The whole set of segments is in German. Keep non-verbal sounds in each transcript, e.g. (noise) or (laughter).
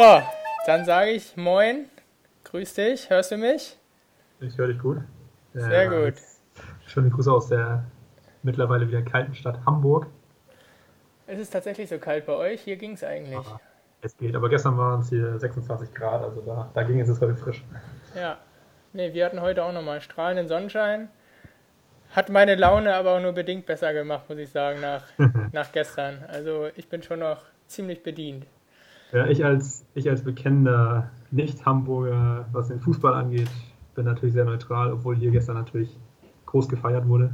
So, dann sage ich Moin, grüß dich, hörst du mich? Ich höre dich gut. Sehr gut. Schöne Grüße aus der mittlerweile wieder kalten Stadt Hamburg. Es ist tatsächlich so kalt bei euch, hier ging es eigentlich. Aber es geht, aber gestern waren es hier 26 Grad, also da, da ging es jetzt heute frisch. Ja, nee, wir hatten heute auch nochmal strahlenden Sonnenschein. Hat meine Laune aber auch nur bedingt besser gemacht, muss ich sagen, nach, (laughs) nach gestern. Also ich bin schon noch ziemlich bedient. Ja, ich als, ich als bekennender Nicht-Hamburger, was den Fußball angeht, bin natürlich sehr neutral, obwohl hier gestern natürlich groß gefeiert wurde.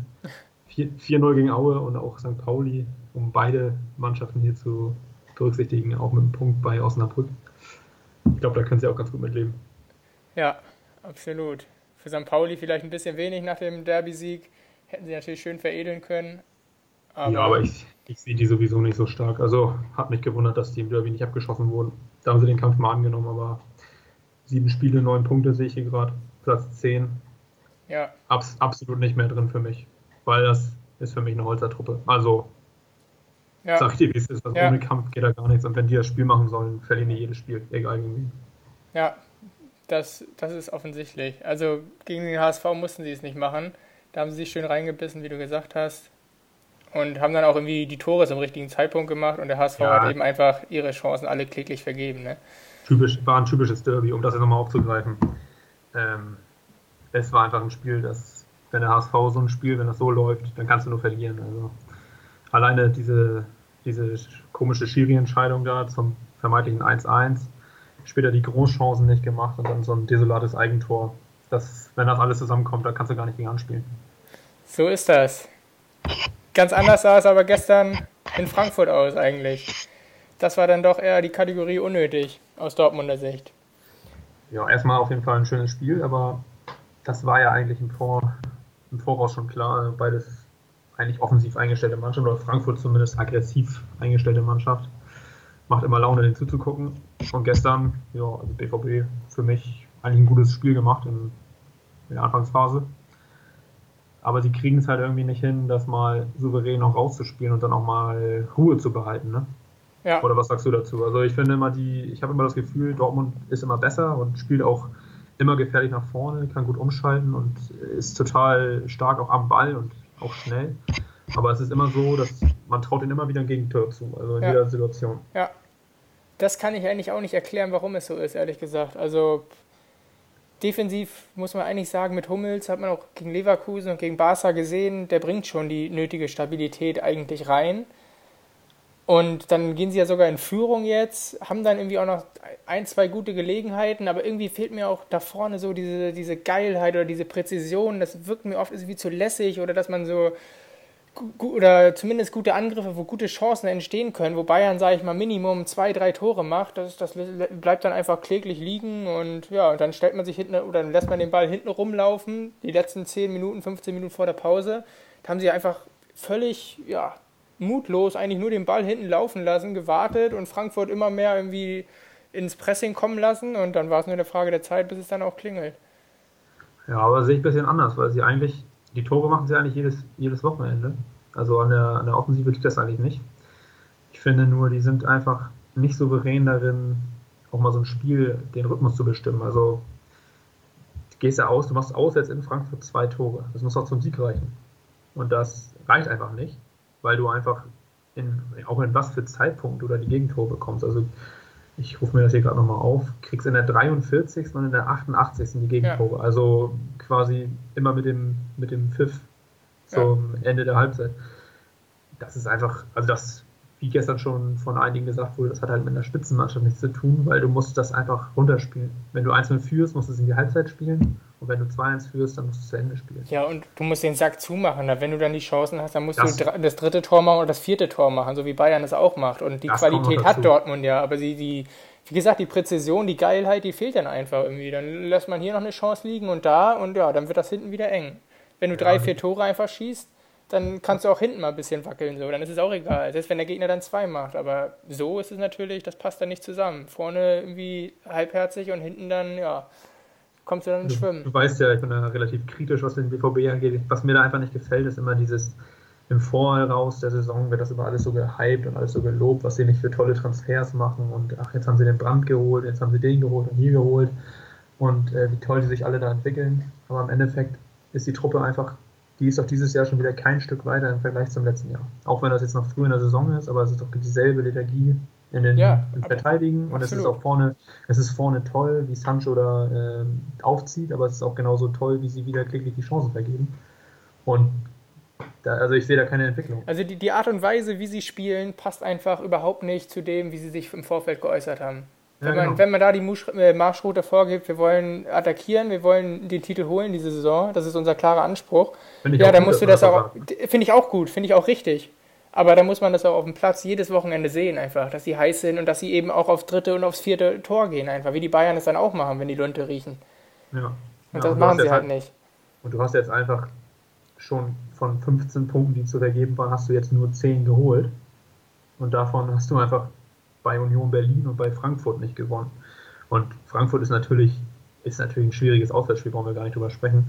4-0 gegen Aue und auch St. Pauli, um beide Mannschaften hier zu berücksichtigen, auch mit einem Punkt bei Osnabrück. Ich glaube, da können sie auch ganz gut mitleben. Ja, absolut. Für St. Pauli vielleicht ein bisschen wenig nach dem Derby-Sieg. Hätten sie natürlich schön veredeln können. Aber ja, aber ich, ich sehe die sowieso nicht so stark. Also hat mich gewundert, dass die im Derby nicht abgeschossen wurden. Da haben sie den Kampf mal angenommen, aber sieben Spiele, neun Punkte sehe ich hier gerade. Platz 10. Ja. Abs absolut nicht mehr drin für mich. Weil das ist für mich eine Holzertruppe. Also, ja. sag ich dir, wie es ist. Also ja. Ohne Kampf geht da gar nichts. Und wenn die das Spiel machen sollen, verlieren die jedes Spiel. Egal gegen wen. Ja, das, das ist offensichtlich. Also gegen den HSV mussten sie es nicht machen. Da haben sie sich schön reingebissen, wie du gesagt hast. Und haben dann auch irgendwie die Tore zum richtigen Zeitpunkt gemacht und der HSV ja. hat eben einfach ihre Chancen alle kläglich vergeben. Ne? Typisch, war ein typisches Derby, um das jetzt nochmal aufzugreifen. Ähm, es war einfach ein Spiel, das, wenn der HSV so ein Spiel, wenn das so läuft, dann kannst du nur verlieren. Also alleine diese, diese komische Schiri-Entscheidung da zum vermeintlichen 1-1, später die Großchancen nicht gemacht und dann so ein desolates Eigentor. Das, wenn das alles zusammenkommt, dann kannst du gar nicht gegen anspielen. So ist das. Ganz anders sah es aber gestern in Frankfurt aus eigentlich. Das war dann doch eher die Kategorie unnötig aus Dortmunder Sicht. Ja, erstmal auf jeden Fall ein schönes Spiel, aber das war ja eigentlich im, Vor im Voraus schon klar. Beides eigentlich offensiv eingestellte Mannschaft oder Frankfurt zumindest aggressiv eingestellte Mannschaft. Macht immer Laune, den zuzugucken. Und gestern, ja, also BVB für mich eigentlich ein gutes Spiel gemacht in, in der Anfangsphase aber sie kriegen es halt irgendwie nicht hin, das mal souverän noch rauszuspielen und dann auch mal Ruhe zu behalten, ne? Ja. Oder was sagst du dazu? Also ich finde immer die, ich habe immer das Gefühl, Dortmund ist immer besser und spielt auch immer gefährlich nach vorne, kann gut umschalten und ist total stark auch am Ball und auch schnell. Aber es ist immer so, dass man traut ihnen immer wieder ein Gegentor zu, also in ja. jeder Situation. Ja. Das kann ich eigentlich auch nicht erklären, warum es so ist, ehrlich gesagt. Also defensiv muss man eigentlich sagen, mit Hummels hat man auch gegen Leverkusen und gegen Barca gesehen, der bringt schon die nötige Stabilität eigentlich rein. Und dann gehen sie ja sogar in Führung jetzt, haben dann irgendwie auch noch ein, zwei gute Gelegenheiten, aber irgendwie fehlt mir auch da vorne so diese, diese Geilheit oder diese Präzision. Das wirkt mir oft irgendwie zu lässig oder dass man so oder zumindest gute Angriffe, wo gute Chancen entstehen können, wo Bayern, sage ich mal, Minimum zwei, drei Tore macht, das, das bleibt dann einfach kläglich liegen und ja, dann stellt man sich hinten oder dann lässt man den Ball hinten rumlaufen, die letzten 10 Minuten, 15 Minuten vor der Pause. Da haben sie einfach völlig, ja, mutlos eigentlich nur den Ball hinten laufen lassen, gewartet und Frankfurt immer mehr irgendwie ins Pressing kommen lassen und dann war es nur eine Frage der Zeit, bis es dann auch klingelt. Ja, aber sehe ich ein bisschen anders, weil sie eigentlich die Tore machen sie eigentlich jedes, jedes Wochenende. Also an der, an der Offensive liegt das eigentlich nicht. Ich finde nur, die sind einfach nicht souverän darin, auch mal so ein Spiel, den Rhythmus zu bestimmen. Also du gehst ja aus, du machst aus jetzt in Frankfurt zwei Tore. Das muss auch zum Sieg reichen. Und das reicht einfach nicht, weil du einfach in, auch in was für Zeitpunkt oder die Gegentore bekommst. Also ich rufe mir das hier gerade nochmal auf, kriegst in der 43. und in der 88. die Gegentore. Ja. Also quasi immer mit dem, mit dem Pfiff zum ja. Ende der Halbzeit. Das ist einfach, also das, wie gestern schon von einigen gesagt wurde, das hat halt mit einer Spitzenmannschaft nichts zu tun, weil du musst das einfach runterspielen. Wenn du 1-0 führst, musst du es in die Halbzeit spielen und wenn du 2-1 führst, dann musst du es zu Ende spielen. Ja, und du musst den Sack zumachen. Wenn du dann die Chancen hast, dann musst das, du das dritte Tor machen oder das vierte Tor machen, so wie Bayern es auch macht. Und die Qualität hat Dortmund ja, aber sie, die, wie gesagt, die Präzision, die Geilheit, die fehlt dann einfach irgendwie. Dann lässt man hier noch eine Chance liegen und da und ja, dann wird das hinten wieder eng. Wenn du ja, drei, vier Tore einfach schießt, dann kannst du auch hinten mal ein bisschen wackeln, so, dann ist es auch egal. Selbst wenn der Gegner dann zwei macht. Aber so ist es natürlich, das passt dann nicht zusammen. Vorne irgendwie halbherzig und hinten dann, ja, kommst du dann ins Schwimmen. Du weißt ja, ich bin da relativ kritisch, was den BVB angeht. Was mir da einfach nicht gefällt, ist immer dieses, im Voraus der Saison wird das immer alles so gehypt und alles so gelobt, was sie nicht für tolle Transfers machen und ach, jetzt haben sie den Brand geholt, jetzt haben sie den geholt und hier geholt und äh, wie toll die sich alle da entwickeln. Aber im Endeffekt ist die Truppe einfach, die ist auch dieses Jahr schon wieder kein Stück weiter im Vergleich zum letzten Jahr. Auch wenn das jetzt noch früh in der Saison ist, aber es ist doch dieselbe Lethargie in den ja, im Verteidigen und absolut. es ist auch vorne, es ist vorne toll, wie Sancho da äh, aufzieht, aber es ist auch genauso toll, wie sie wieder kläglich die Chancen vergeben. Und da, also ich sehe da keine Entwicklung. Also die, die Art und Weise, wie sie spielen, passt einfach überhaupt nicht zu dem, wie sie sich im Vorfeld geäußert haben. Wenn, ja, man, genau. wenn man da die äh, Marschroute vorgibt, wir wollen attackieren, wir wollen den Titel holen diese Saison, das ist unser klarer Anspruch. Ja, dann musst du das auch, finde ich auch gut, finde ich auch richtig. Aber da muss man das auch auf dem Platz jedes Wochenende sehen, einfach, dass sie heiß sind und dass sie eben auch aufs dritte und aufs vierte Tor gehen, einfach, wie die Bayern es dann auch machen, wenn die Lunte riechen. Ja. Und ja, das machen sie halt, halt nicht. Und du hast jetzt einfach schon von 15 Punkten, die zu vergeben waren, hast du jetzt nur 10 geholt. Und davon hast du einfach bei Union Berlin und bei Frankfurt nicht gewonnen. Und Frankfurt ist natürlich, ist natürlich ein schwieriges Auswärtsspiel, brauchen wir gar nicht drüber sprechen.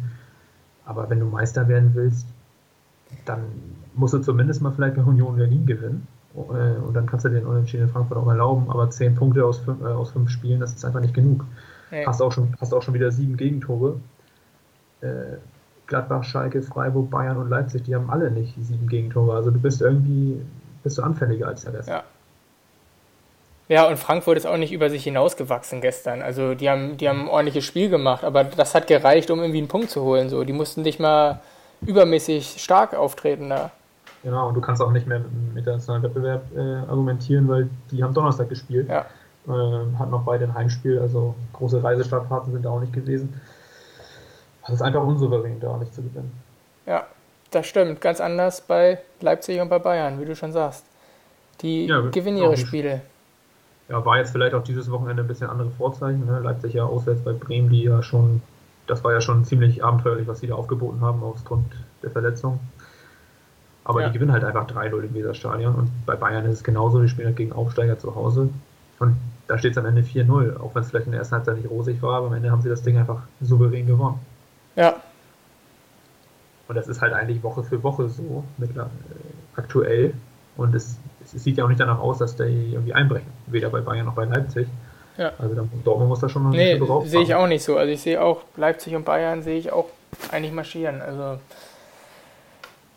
Aber wenn du Meister werden willst, dann musst du zumindest mal vielleicht bei Union Berlin gewinnen. Äh, und dann kannst du den Unentschieden in Frankfurt auch erlauben. Aber zehn Punkte aus fünf, äh, aus fünf Spielen, das ist einfach nicht genug. Nee. Hast, auch schon, hast auch schon wieder sieben Gegentore. Äh, Gladbach, Schalke, Freiburg, Bayern und Leipzig, die haben alle nicht sieben Gegentore. Also du bist irgendwie bist du anfälliger als der Rest. Ja. Ja, und Frankfurt ist auch nicht über sich hinausgewachsen gestern. Also die haben, die haben ein ordentliches Spiel gemacht, aber das hat gereicht, um irgendwie einen Punkt zu holen. So, die mussten nicht mal übermäßig stark auftreten da. Genau, und du kannst auch nicht mehr mit der internationalen Wettbewerb äh, argumentieren, weil die haben Donnerstag gespielt. Ja. Äh, hatten noch beide ein Heimspiel, also große Reisestartfahrten sind da auch nicht gewesen. Das ist einfach unsouverän, da nicht zu gewinnen. Ja, das stimmt. Ganz anders bei Leipzig und bei Bayern, wie du schon sagst. Die ja, gewinnen ihre Spiele. Ja, war jetzt vielleicht auch dieses Wochenende ein bisschen andere Vorzeichen. Ne? Leipzig ja auswärts bei Bremen, die ja schon das war ja schon ziemlich abenteuerlich, was sie da aufgeboten haben, aufgrund der Verletzung. Aber ja. die gewinnen halt einfach 3-0 im Weserstadion und bei Bayern ist es genauso, die spielen halt gegen Aufsteiger zu Hause und da steht es am Ende 4-0, auch wenn es vielleicht in der ersten Halbzeit nicht rosig war, aber am Ende haben sie das Ding einfach souverän gewonnen. Ja. Und das ist halt eigentlich Woche für Woche so, mit, äh, aktuell und es, es, sieht ja auch nicht danach aus, dass die irgendwie einbrechen, weder bei Bayern noch bei Leipzig. Ja. Also dann, Dortmund muss da schon noch nee, sehe ich auch nicht so. Also ich sehe auch Leipzig und Bayern sehe ich auch eigentlich marschieren. Also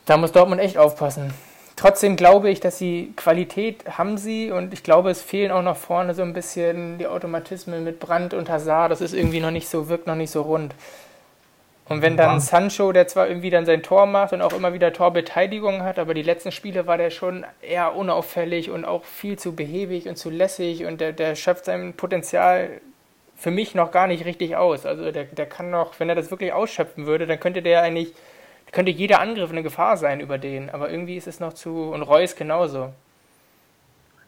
da muss Dortmund echt aufpassen. Trotzdem glaube ich, dass sie Qualität haben sie und ich glaube, es fehlen auch noch vorne so ein bisschen die Automatismen mit Brand und Hazard. Das ist irgendwie noch nicht so, wirkt noch nicht so rund. Und wenn dann Sancho, der zwar irgendwie dann sein Tor macht und auch immer wieder Torbeteiligung hat, aber die letzten Spiele war der schon eher unauffällig und auch viel zu behäbig und zu lässig und der, der schöpft sein Potenzial für mich noch gar nicht richtig aus. Also der, der kann noch, wenn er das wirklich ausschöpfen würde, dann könnte der eigentlich, könnte jeder Angriff eine Gefahr sein über den. Aber irgendwie ist es noch zu, und Reus genauso.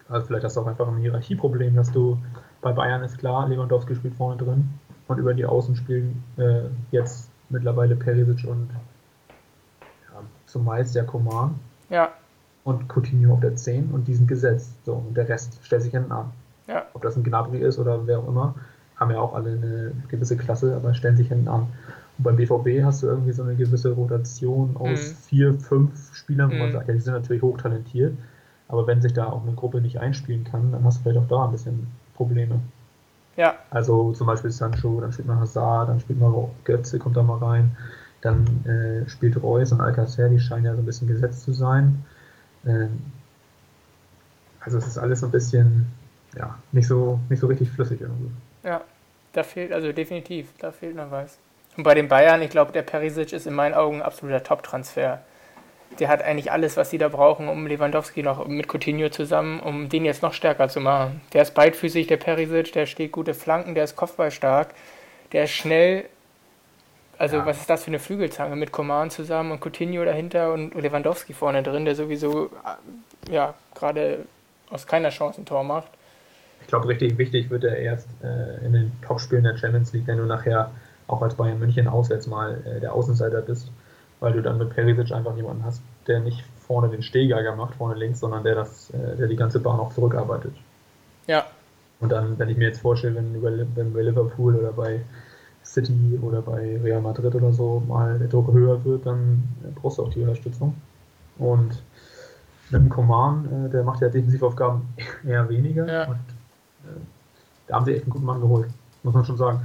Also vielleicht hast du auch einfach ein Hierarchieproblem, dass du bei Bayern ist klar, Lewandowski spielt vorne drin und über die Außen spielen äh, jetzt mittlerweile Perisic und ja, zumeist der Coman. Ja. Und Coutinho auf der 10 und die sind gesetzt. So, und der Rest stellt sich hinten an. Ja. Ob das ein Gnabry ist oder wer auch immer, haben ja auch alle eine gewisse Klasse, aber stellen sich hinten an. Und beim BVB hast du irgendwie so eine gewisse Rotation aus mhm. vier, fünf Spielern, wo mhm. man sagt, ja, die sind natürlich hochtalentiert, aber wenn sich da auch eine Gruppe nicht einspielen kann, dann hast du vielleicht auch da ein bisschen Probleme. Ja. Also zum Beispiel Sancho, dann spielt man Hazard, dann spielt man Götze, kommt da mal rein. Dann äh, spielt Reus und Alcacer, die scheinen ja so ein bisschen gesetzt zu sein. Ähm, also es ist alles so ein bisschen, ja, nicht so, nicht so richtig flüssig irgendwie. Ja, da fehlt, also definitiv, da fehlt noch was. Und bei den Bayern, ich glaube, der Perisic ist in meinen Augen ein absoluter Top-Transfer der hat eigentlich alles, was sie da brauchen, um Lewandowski noch mit Coutinho zusammen, um den jetzt noch stärker zu machen. Der ist beidfüßig, der Perisic, der steht gute Flanken, der ist kopfballstark, der ist schnell. Also, ja. was ist das für eine Flügelzange mit Coman zusammen und Coutinho dahinter und Lewandowski vorne drin, der sowieso ja gerade aus keiner Chance ein Tor macht. Ich glaube, richtig wichtig wird er erst äh, in den Topspielen der Champions League, wenn du nachher auch als Bayern München auswärts mal äh, der Außenseiter bist weil du dann mit Perisic einfach jemanden hast, der nicht vorne den Stehgeiger macht, vorne links, sondern der das, äh, der die ganze Bahn auch zurückarbeitet. Ja. Und dann, wenn ich mir jetzt vorstelle, wenn, wenn bei Liverpool oder bei City oder bei Real Madrid oder so mal der Druck höher wird, dann brauchst du auch die Unterstützung. Und mit dem Command, äh, der macht ja Defensivaufgaben (laughs) eher weniger. Ja. Und äh, da haben sie echt einen guten Mann geholt, muss man schon sagen.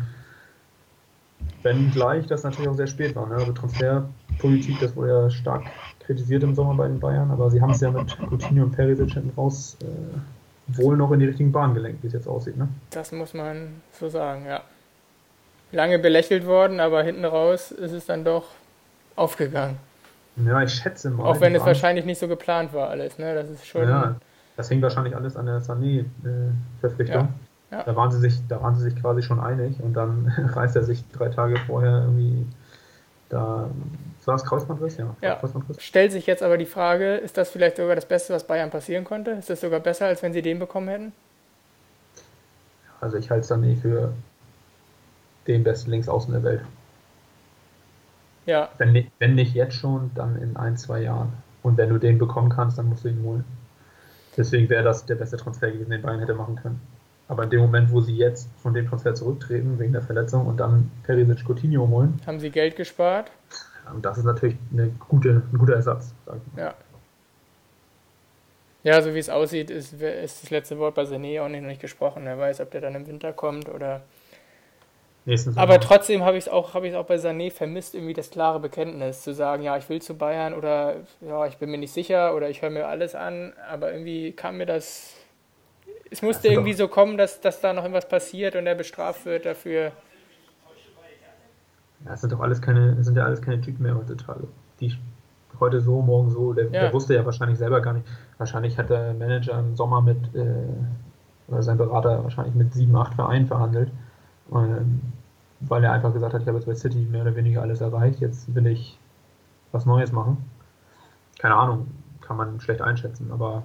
Wenn gleich das natürlich auch sehr spät war. Ne? Also Transferpolitik, das wurde ja stark kritisiert im Sommer bei den Bayern, aber sie haben es ja mit Coutinho und Perisic hinten raus äh, wohl noch in die richtigen Bahnen gelenkt, wie es jetzt aussieht. Ne? Das muss man so sagen, ja. Lange belächelt worden, aber hinten raus ist es dann doch aufgegangen. Ja, ich schätze mal. Auch wenn es wahrscheinlich nicht so geplant war alles, ne? Das ist schon. Ja, das hängt wahrscheinlich alles an der Sané-Verpflichtung. Ja, ja. Da, waren sie sich, da waren sie sich quasi schon einig und dann (laughs) reißt er sich drei Tage vorher irgendwie da. War das Kreuzbandriss? Ja. Ja. Stellt sich jetzt aber die Frage, ist das vielleicht sogar das Beste, was Bayern passieren konnte? Ist das sogar besser, als wenn sie den bekommen hätten? Also ich halte Sané für den besten Linksaußen der Welt. Ja, Wenn nicht, wenn nicht jetzt schon, dann in ein, zwei Jahren. Und wenn du den bekommen kannst, dann musst du ihn holen. Deswegen wäre das der beste Transfer gewesen, den Bayern hätte machen können. Aber in dem Moment, wo sie jetzt von dem Transfer zurücktreten, wegen der Verletzung und dann Perisic Coutinho holen, haben sie Geld gespart. Und das ist natürlich eine gute, ein guter Ersatz. Ja. Ja, so wie es aussieht, ist, ist das letzte Wort bei Sané auch nicht, noch nicht gesprochen. Wer weiß, ob der dann im Winter kommt oder. Aber trotzdem habe ich es auch, ich auch bei Sané vermisst, irgendwie das klare Bekenntnis zu sagen, ja, ich will zu Bayern oder ja, ich bin mir nicht sicher oder ich höre mir alles an, aber irgendwie kam mir das. Es musste irgendwie so kommen, dass, dass da noch irgendwas passiert und er bestraft wird dafür. Das sind doch alles keine, das sind ja alles keine Typen mehr heutzutage. Die heute so, morgen so. Der, Ja. der wusste ja wahrscheinlich selber gar nicht. Wahrscheinlich hat der Manager im Sommer mit, äh, oder sein Berater wahrscheinlich mit sieben, acht Vereinen verhandelt. Ähm, weil er einfach gesagt hat, ich habe jetzt bei City mehr oder weniger alles erreicht, jetzt will ich was Neues machen. Keine Ahnung, kann man schlecht einschätzen, aber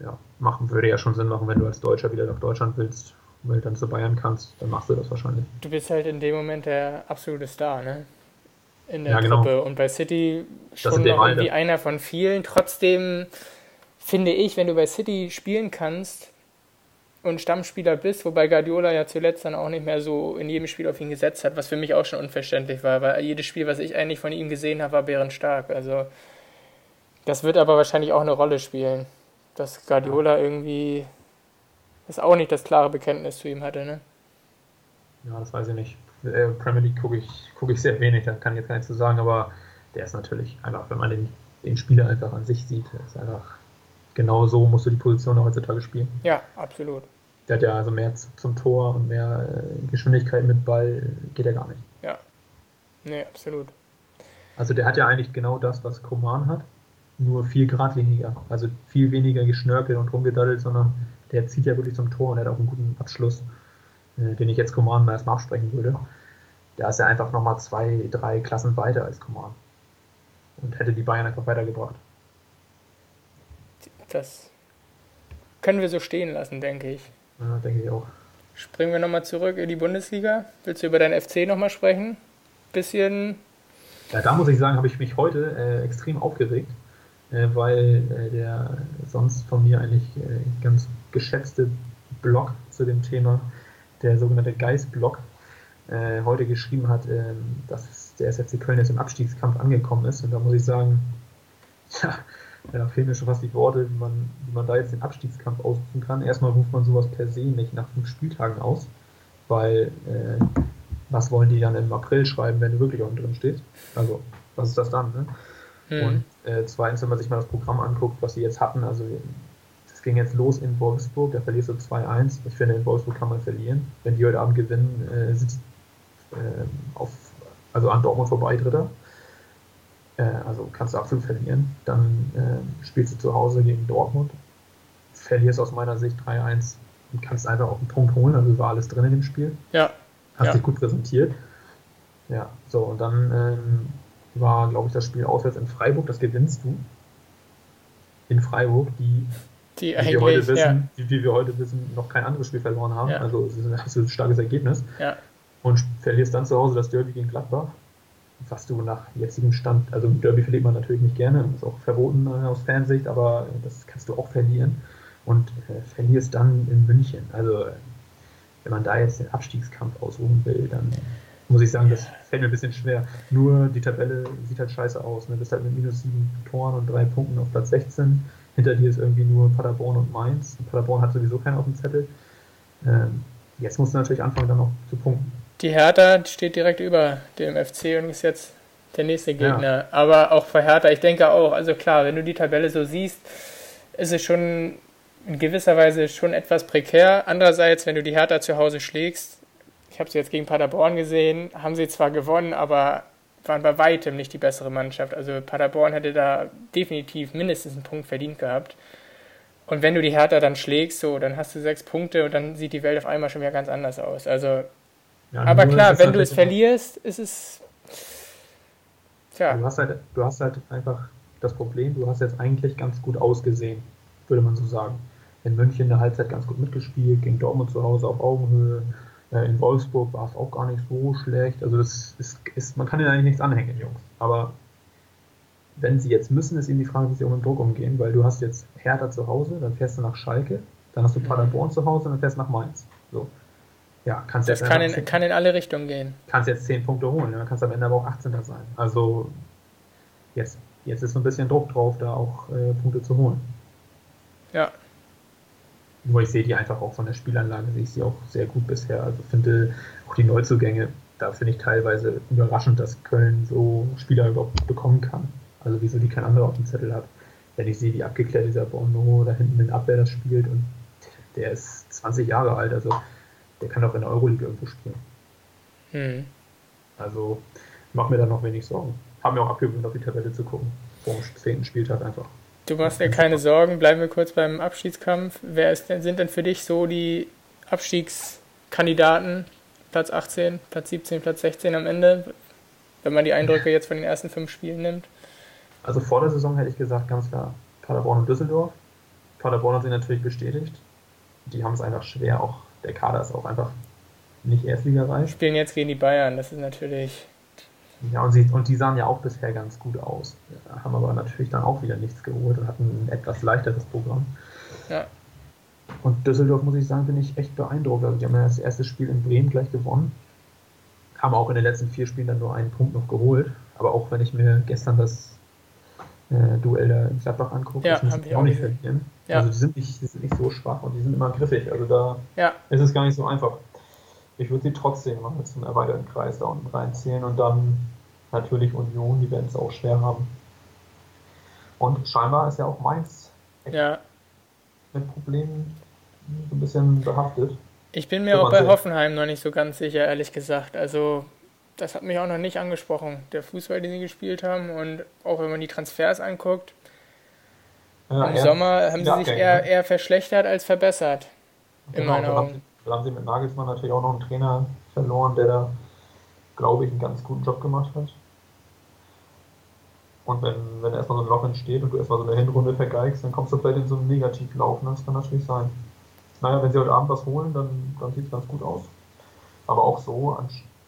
ja, machen würde ja schon Sinn machen, wenn du als Deutscher wieder nach Deutschland willst, weil dann zu Bayern kannst, dann machst du das wahrscheinlich. Du bist halt in dem Moment der absolute Star, ne? In der Ja, genau. Truppe. Und bei City schon noch irgendwie einer von vielen. Trotzdem finde ich, wenn du bei City spielen kannst und Stammspieler bist, wobei Guardiola ja zuletzt dann auch nicht mehr so in jedem Spiel auf ihn gesetzt hat, was für mich auch schon unverständlich war, weil jedes Spiel, was ich eigentlich von ihm gesehen habe, war bärenstark. Also das wird aber wahrscheinlich auch eine Rolle spielen, dass Guardiola irgendwie das auch nicht das klare Bekenntnis zu ihm hatte, ne? Ja, das weiß ich nicht. Äh, Premier League gucke ich, gucke ich sehr wenig, da kann ich jetzt gar nichts zu sagen, aber der ist natürlich einfach, wenn man den, den Spieler einfach an sich sieht, ist einfach genau so musst du die Position heutzutage spielen. Ja, absolut. Der hat ja also mehr zum Tor und mehr äh, Geschwindigkeit mit Ball, geht ja gar nicht. Ja. Nee, absolut. Also der hat ja eigentlich genau das, was Koman hat, nur viel geradliniger. Also viel weniger geschnörkelt und rumgedaddelt, sondern der zieht ja wirklich zum Tor und er hat auch einen guten Abschluss, äh, den ich jetzt Koman mal erstmal absprechen würde. Da ist er einfach nochmal zwei, drei Klassen weiter als Koman. Und hätte die Bayern einfach weitergebracht. Das können wir so stehen lassen, denke ich. Ja, denke ich auch. Springen wir nochmal zurück in die Bundesliga. Willst du über deinen FC nochmal sprechen? Bisschen. Ja, da muss ich sagen, habe ich mich heute äh, extrem aufgeregt, weil äh, der sonst von mir eigentlich äh, ganz geschätzte Blog zu dem Thema, der sogenannte Geist-Blog, äh, heute geschrieben hat, äh, dass der SFC Köln jetzt im Abstiegskampf angekommen ist. Und da muss ich sagen, (laughs) ja, da fehlen mir schon fast die Worte, wie man, wie man da jetzt den Abstiegskampf ausrufen kann. Erstmal ruft man sowas per se nicht nach fünf Spieltagen aus, weil äh, was wollen die dann im April schreiben, wenn du wirklich unten drin stehst? Also, was ist das dann? Ne? Hm. Und äh, zweitens, wenn man sich mal das Programm anguckt, was sie jetzt hatten, also das ging jetzt los in Wolfsburg, da verlierst du 2-1. Ich finde, in Wolfsburg kann man verlieren. Wenn die heute Abend gewinnen, äh, sind sie äh, auf, also an Dortmund vorbei, Dritter. Äh, also kannst du absolut verlieren. Dann äh, spielst du zu Hause gegen Dortmund, verlierst aus meiner Sicht 3-1 und kannst einfach auch einen Punkt holen. Also war alles drin in dem Spiel Ja, hast Ja. dich gut präsentiert. Ja, so, und dann ähm, war, glaube ich, das Spiel auswärts in Freiburg, das gewinnst du. In Freiburg, die, die wie wir, heute wissen, Ja, die, wie wir heute wissen, noch kein anderes Spiel verloren haben. Ja. Also es ist ein absolut starkes Ergebnis. ja, Und verlierst dann zu Hause das Derby gegen Gladbach. Was du nach jetzigem Stand, also ein Derby verliert man natürlich nicht gerne, ist auch verboten äh, aus Fansicht, aber das kannst du auch verlieren. Und äh, verlierst dann in München. Also wenn man da jetzt den Abstiegskampf ausruhen will, dann muss ich sagen, das fällt mir ein bisschen schwer. Nur die Tabelle sieht halt scheiße aus. Ne? Du bist halt mit minus sieben Toren und drei Punkten auf Platz 16. Hinter dir ist irgendwie nur Paderborn und Mainz. Paderborn hat sowieso keinen auf dem Zettel. Ähm, jetzt musst du natürlich anfangen, dann noch zu punkten. Die Hertha steht direkt über dem FC und ist jetzt der nächste Gegner. Ja. Aber auch für Hertha, ich denke auch, also klar, wenn du die Tabelle so siehst, ist es schon in gewisser Weise schon etwas prekär. Andererseits, wenn du die Hertha zu Hause schlägst, ich habe sie jetzt gegen Paderborn gesehen, haben sie zwar gewonnen, aber waren bei weitem nicht die bessere Mannschaft. Also Paderborn hätte da definitiv mindestens einen Punkt verdient gehabt. Und wenn du die Hertha dann schlägst, so, dann hast du sechs Punkte und dann sieht die Welt auf einmal schon wieder ganz anders aus. Also, ja, aber klar, wenn du es verlierst, ist es. Tja. Du hast, halt, du hast halt einfach das Problem, du hast jetzt eigentlich ganz gut ausgesehen, würde man so sagen. In München in der Halbzeit ganz gut mitgespielt, gegen Dortmund zu Hause auf Augenhöhe. Äh, in Wolfsburg war es auch gar nicht so schlecht. Also das ist, ist man kann ihnen eigentlich nichts anhängen, Jungs. Aber wenn sie jetzt müssen, ist eben die Frage, wie sie auch mit Druck umgehen, weil du hast jetzt Hertha zu Hause, dann fährst du nach Schalke, dann hast du Paderborn zu Hause und dann fährst du nach Mainz. So. Ja, kannst das kann in, kann in alle Richtungen gehen. Kannst jetzt 10 Punkte holen, dann kannst du am Ende aber auch 18. sein. Also jetzt, jetzt ist so ein bisschen Druck drauf, da auch äh, Punkte zu holen. Ja, nur ich sehe die einfach auch von der Spielanlage, sehe ich sie auch sehr gut bisher. Also finde auch die Neuzugänge, da finde ich teilweise überraschend, dass Köln so Spieler überhaupt bekommen kann. Also wieso die kein anderer auf dem Zettel hat. Wenn ich sehe, wie abgeklärt dieser Bono da hinten in Abwehr das spielt und der ist 20 Jahre alt, also der kann auch in der Euroleague irgendwo spielen. Hm. Also mach mir da noch wenig Sorgen. Haben mir auch abgewöhnt, auf die Tabelle zu gucken. Vor dem 10. Spieltag einfach. Du machst dir keine Sorgen, bleiben wir kurz beim Abschiedskampf. Wer ist denn, sind denn für dich so die Abstiegskandidaten? Platz 18, Platz 17, Platz 16 am Ende, wenn man die Eindrücke jetzt von den ersten fünf Spielen nimmt? Also vor der Saison hätte ich gesagt, ganz klar, Paderborn und Düsseldorf. Paderborn hat sich natürlich bestätigt. Die haben es einfach schwer, auch der Kader ist auch einfach nicht erstligareif. Spielen jetzt gegen die Bayern, das ist natürlich ja, und, sie, und die sahen ja auch bisher ganz gut aus. Haben aber natürlich dann auch wieder nichts geholt und hatten ein etwas leichteres Programm. Ja. Und Düsseldorf, muss ich sagen, bin ich echt beeindruckt. Also, die haben ja das erste Spiel in Bremen gleich gewonnen. Haben auch in den letzten vier Spielen dann nur einen Punkt noch geholt. Aber auch wenn ich mir gestern das äh, Duell da in Gladbach angucke, ja, das müssen auch nicht verlieren. Ja. Also, die sind, nicht, die sind nicht so schwach und die sind immer griffig. Also, da ja. ist es gar nicht so einfach ich würde sie trotzdem mal zum erweiterten Kreis da unten reinzählen und dann natürlich Union, die werden es auch schwer haben. Und scheinbar ist ja auch Mainz ja. mit Problemen so ein bisschen behaftet. Ich bin mir auch bei Hoffenheim noch nicht so ganz sicher, ehrlich gesagt. Also, das hat mich auch noch nicht angesprochen, der Fußball, den sie gespielt haben. Und auch wenn man die Transfers anguckt, ja, im Sommer haben sie sich eher, ne? eher verschlechtert als verbessert. Genau, in meinen Augen. Da haben sie mit Nagelsmann natürlich auch noch einen Trainer verloren, der da, glaube ich, einen ganz guten Job gemacht hat. Und wenn, wenn erstmal so ein Loch entsteht und du erstmal so eine Hinrunde vergeigst, dann kommst du vielleicht in so einen Negativlauf. Ne? Das kann natürlich sein. Naja, wenn sie heute Abend was holen, dann, dann sieht es ganz gut aus. Aber auch so,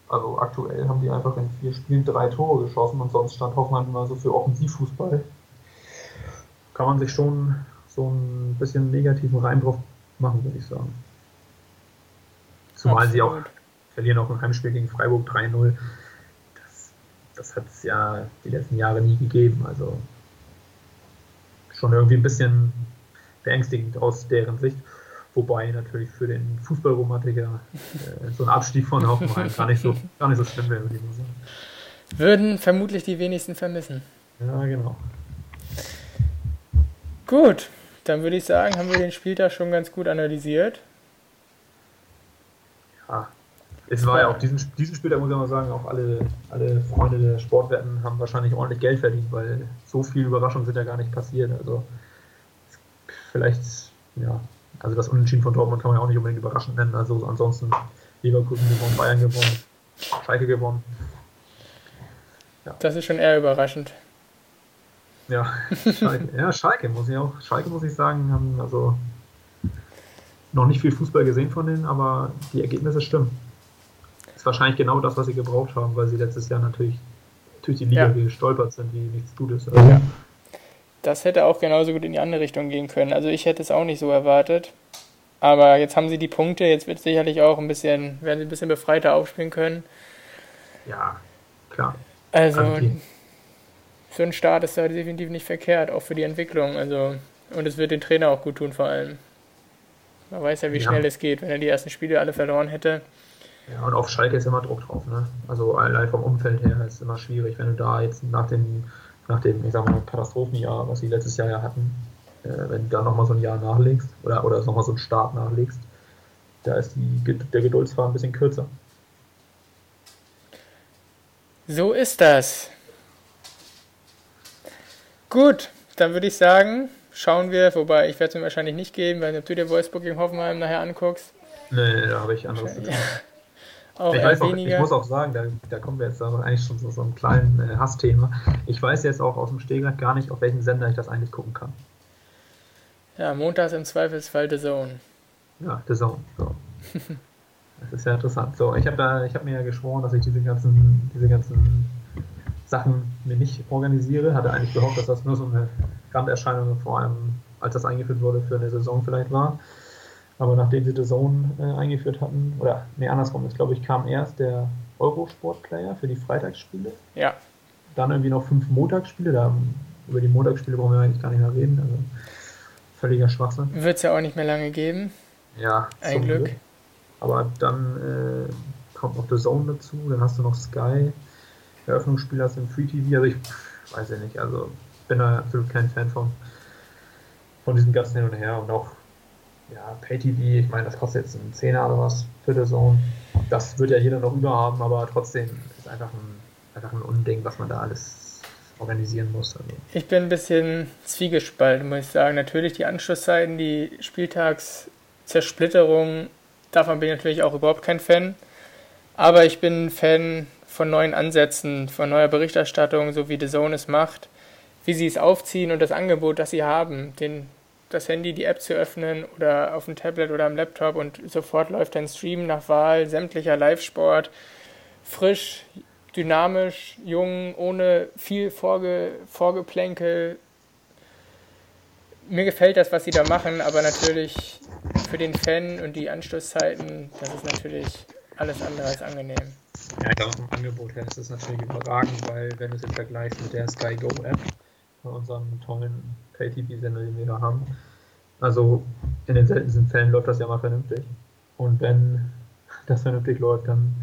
also aktuell haben die einfach in vier Spielen drei Tore geschossen und sonst stand Hoffmann immer so für Offensivfußball. Kann man sich schon so ein bisschen negativen Reim drauf machen, würde ich sagen. Zumal Absolut. sie auch verlieren auch ein Heimspiel gegen Freiburg 3-0. Das, das hat es ja die letzten Jahre nie gegeben. Also schon irgendwie ein bisschen beängstigend aus deren Sicht. Wobei natürlich für den Fußballromantiker äh, so ein Abstieg von Hoffenheim gar nicht so, (laughs) gar nicht so schlimm wäre, würde ich mal sagen. Würden vermutlich die wenigsten vermissen. Ja, genau. Gut, dann würde ich sagen, haben wir den Spieltag schon ganz gut analysiert. Ah, es war ja auch diesen, diesen Spiel, da muss ich mal sagen, auch alle, alle Freunde der Sportwetten haben wahrscheinlich ordentlich Geld verdient, weil so viele Überraschungen sind ja gar nicht passiert. Also vielleicht, ja, also das Unentschieden von Dortmund kann man ja auch nicht unbedingt überraschend nennen. Also ansonsten Leverkusen gewonnen, Bayern gewonnen, Schalke gewonnen. Ja. Das ist schon eher überraschend. Ja, Schalke, ja, Schalke muss ich auch, Schalke muss ich sagen, haben also noch nicht viel Fußball gesehen von denen, aber die Ergebnisse stimmen. Das ist wahrscheinlich genau das, was sie gebraucht haben, weil sie letztes Jahr natürlich durch die Liga ja. gestolpert sind, wie nichts Gutes. Also ja. Das hätte auch genauso gut in die andere Richtung gehen können. Also ich hätte es auch nicht so erwartet. Aber jetzt haben sie die Punkte, jetzt wird sicherlich auch ein bisschen, werden sie ein bisschen befreiter aufspielen können. Ja, klar. Also, also so ein Start ist da definitiv nicht verkehrt, auch für die Entwicklung. Also, und es wird den Trainer auch gut tun, vor allem. Man weiß ja, wie ja. schnell es geht, wenn er die ersten Spiele alle verloren hätte. Ja, und auf Schalke ist immer Druck drauf. Ne? Also allein vom Umfeld her ist es immer schwierig, wenn du da jetzt nach dem, nach dem ich sag mal, Katastrophenjahr, was sie letztes Jahr ja hatten, äh, wenn du da nochmal so ein Jahr nachlegst oder, oder nochmal so einen Start nachlegst, da ist die, der Geduldsfahr ein bisschen kürzer. So ist das. Gut, dann würde ich sagen, schauen wir, wobei ich werde es mir wahrscheinlich nicht geben, weil ob du dir Wolfsburg gegen Hoffenheim nachher anguckst. Nee, da habe ich anderes zu tun. auch ich, weiß auch, ich muss auch sagen, da, da kommen wir jetzt eigentlich schon zu so einem kleinen äh, Hassthema. Ich weiß jetzt auch aus dem Stegreif gar nicht, auf welchen Sender ich das eigentlich gucken kann. Ja, montags im Zweifelsfall The Zone. Ja, The Zone. So. (laughs) das ist ja interessant. So, ich habe hab mir ja geschworen, dass ich diese ganzen, diese ganzen Sachen mir nicht organisiere. Hatte eigentlich gehofft, dass das nur so eine Randerscheinung vor allem, als das eingeführt wurde, für eine Saison vielleicht war. Aber nachdem sie The Zone äh, eingeführt hatten, oder nee, andersrum, ich glaube ich, kam erst der Eurosport-Player für die Freitagsspiele. Ja. Dann irgendwie noch fünf Montagsspiele. Da, über die Montagsspiele brauchen wir eigentlich gar nicht mehr reden. Also völliger Schwachsinn. Wird es ja auch nicht mehr lange geben. Ja, ein Glück. Glück. Aber dann äh, kommt noch The Zone dazu, dann hast du noch Sky. Eröffnungsspiel hast du im Free TV. Also ich weiß ja nicht, also bin da absolut kein Fan von, von diesem ganzen Hin und Her und auch ja, Pay-TV, ich meine, das kostet jetzt einen Zehner oder was für The Zone. Das wird ja jeder noch überhaben, aber trotzdem ist einfach ein, einfach ein Unding, was man da alles organisieren muss. Also. Ich bin ein bisschen zwiegespalten, muss ich sagen. Natürlich die Anschlusszeiten, die Spieltagszersplitterung, davon bin ich natürlich auch überhaupt kein Fan. Aber ich bin Fan von neuen Ansätzen, von neuer Berichterstattung, so wie The Zone es macht, wie sie es aufziehen und das Angebot, das sie haben, den das Handy, die App zu öffnen oder auf dem Tablet oder am Laptop und sofort läuft ein Stream nach Wahl sämtlicher Live-Sport. Frisch, dynamisch, jung, ohne viel Vorge Vorgeplänkel. Mir gefällt das, was sie da machen, aber natürlich für den Fan und die Anschlusszeiten, das ist natürlich alles andere als angenehm. Ja, ich glaube, vom Angebot her ist das natürlich überragend, weil wenn du es jetzt vergleichst mit der Sky Go App, bei unserem tollen Pay-TV-Sender, den wir da haben. Also in den seltensten Fällen läuft das ja mal vernünftig. Und wenn (laughs) das vernünftig läuft, dann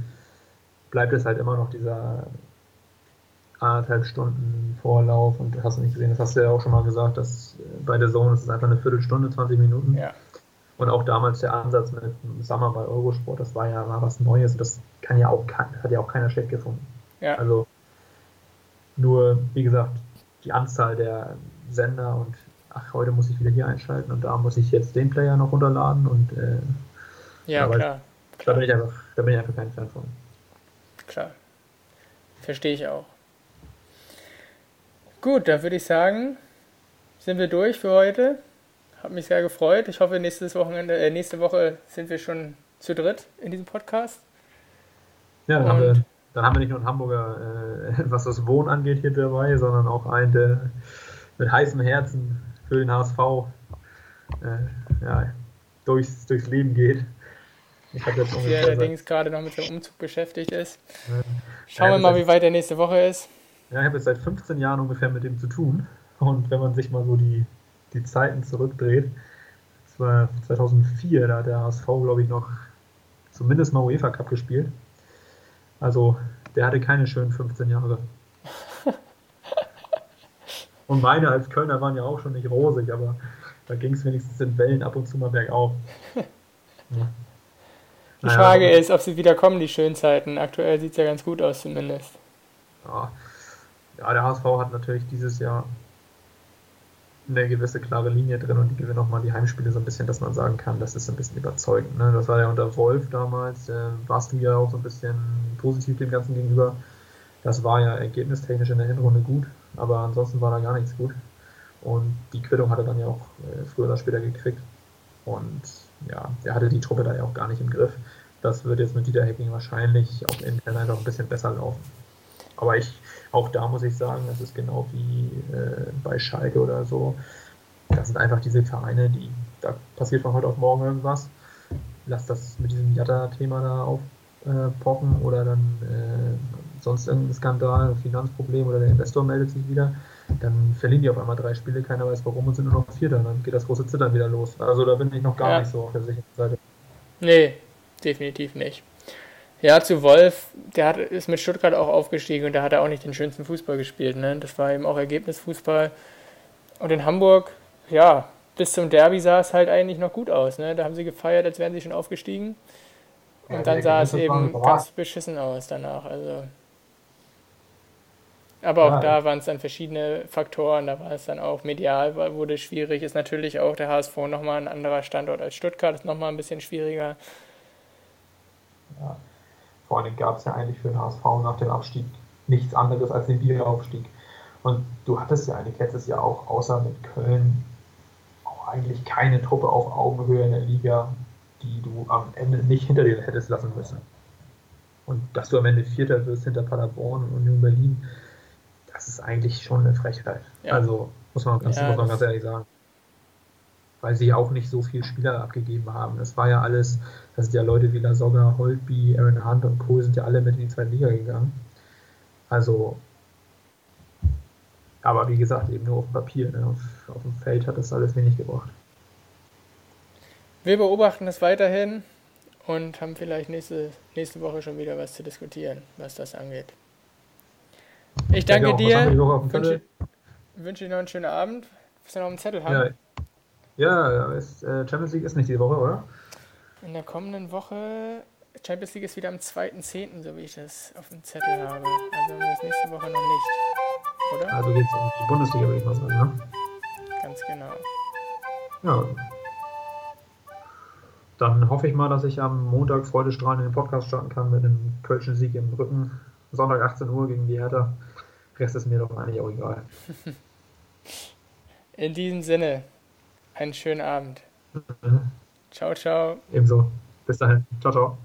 bleibt es halt immer noch dieser anderthalb Stunden Vorlauf und hast du nicht gesehen, das hast du ja auch schon mal gesagt, dass bei der Zone ist es einfach eine Viertelstunde, 20 Minuten. Ja. Und auch damals der Ansatz mit Summer bei Eurosport, das war ja mal was Neues und das kann ja auch, hat ja auch keiner schlecht gefunden. Ja. Also nur, wie gesagt, die Anzahl der Sender und ach, heute muss ich wieder hier einschalten und da muss ich jetzt den Player noch runterladen und äh, ja, klar, klar. Da bin ich einfach, da bin ich einfach kein Fan von. Klar. Verstehe ich auch. Gut, dann würde ich sagen, sind wir durch für heute. Hat mich sehr gefreut. Ich hoffe, nächstes Wochenende, äh, nächste Woche sind wir schon zu dritt in diesem Podcast. Ja, dann haben wir dann haben wir nicht nur einen Hamburger, äh, (laughs) was das Wohnen angeht, hier dabei, sondern auch einen, der mit heißem Herzen für den HSV äh, ja, durchs, durchs Leben geht. Ich habe jetzt der allerdings gerade noch mit dem Umzug beschäftigt ist. Schauen ja, wir mal, wie weit der nächste Woche ist. Ja, ich habe jetzt seit 15 Jahren ungefähr mit dem zu tun. Und wenn man sich mal so die, die Zeiten zurückdreht, das war 2004, da hat der HSV, glaube ich, noch zumindest mal UEFA Cup gespielt. Also, der hatte keine schönen 15 Jahre. (laughs) Und meine als Kölner waren ja auch schon nicht rosig, aber da ging es wenigstens in Wellen ab und zu mal bergauf. (laughs) Ja. Die naja, Frage ist, ob sie wieder kommen, die schönen Zeiten. Aktuell sieht es ja ganz gut aus, zumindest. Ja. ja, der HSV hat natürlich dieses Jahr eine gewisse klare Linie drin und die gewinnen auch mal die Heimspiele so ein bisschen, dass man sagen kann, das ist ein bisschen überzeugend. Ne? Das war ja unter Wolf damals, äh, warst du ja auch so ein bisschen positiv dem Ganzen gegenüber. Das war ja ergebnistechnisch in der Hinrunde gut, aber ansonsten war da gar nichts gut. Und die Quittung hat er dann ja auch äh, früher oder später gekriegt. Und ja, der hatte die Truppe da ja auch gar nicht im Griff. Das wird jetzt mit Dieter Hecking wahrscheinlich auch intern einfach ein bisschen besser laufen. Aber ich, auch da muss ich sagen, das ist genau wie äh, bei Schalke oder so. Das sind einfach diese Vereine, die, da passiert von heute auf morgen irgendwas. Lass das mit diesem Jatta-Thema da auf, äh, oder dann äh, sonst irgendein Skandal, Finanzproblem oder der Investor meldet sich wieder, dann verlieren die auf einmal drei Spiele, keiner weiß warum und sind nur noch Vierter. Dann geht das große Zittern wieder los. Also da bin ich noch gar ja. nicht so auf der sicheren Seite. Nee, definitiv nicht. Ja, zu Wolf, der hat, ist mit Stuttgart auch aufgestiegen und da hat er auch nicht den schönsten Fußball gespielt. Ne? Das war eben auch Ergebnisfußball. Und in Hamburg, ja, bis zum Derby sah es halt eigentlich noch gut aus. Ne? Da haben sie gefeiert, als wären sie schon aufgestiegen. Und ja, dann sah es eben ganz beschissen aus danach. Also. Aber auch ja, da waren es dann verschiedene Faktoren. Da war es dann auch medial, wurde schwierig. Ist natürlich auch der HSV nochmal ein anderer Standort als Stuttgart, ist nochmal ein bisschen schwieriger. Ja. Vor allem gab es ja eigentlich für den HSV nach dem Abstieg nichts anderes als den Wiederaufstieg. Und du hattest ja eigentlich letztes Jahr auch, außer mit Köln, auch eigentlich keine Truppe auf Augenhöhe in der Liga, die du am Ende nicht hinter dir hättest lassen müssen. Und dass du am Ende Vierter wirst hinter Paderborn und Union Berlin, das ist eigentlich schon eine Frechheit. Ja. Also muss man, ganz, ja, muss man ganz ehrlich sagen. Weil sie auch nicht so viele Spieler abgegeben haben. Das war ja alles, das sind ja Leute wie Lasogga, Holtby, Aaron Hunt und Co. sind ja alle mit in die zweite Liga gegangen. Also, aber wie gesagt, eben nur auf dem Papier. Ne? Auf, auf dem Feld hat das alles wenig gebracht. Wir beobachten es weiterhin und haben vielleicht nächste, nächste Woche schon wieder was zu diskutieren, was das angeht. Ich danke dir. Wünsche, wünsche dir noch einen schönen Abend. Was wir noch einen Zettel haben. Ja, ja ist, äh, Champions League ist nicht die Woche, oder? In der kommenden Woche. Champions League ist wieder am 2.10., so wie ich das auf dem Zettel habe. Also haben wir das nächste Woche noch nicht. Oder? Also geht es um die Bundesliga, würde ich mal sagen, ne? Ganz genau. Ja. Dann hoffe ich mal, dass ich am Montag freudestrahlend in den Podcast starten kann mit einem kölschen Sieg im Rücken. Sonntag 18 Uhr gegen die Hertha. Rest ist mir doch eigentlich auch egal. (laughs) In diesem Sinne, einen schönen Abend. Mhm. Ciao, ciao. Ebenso. Bis dahin. Ciao, ciao.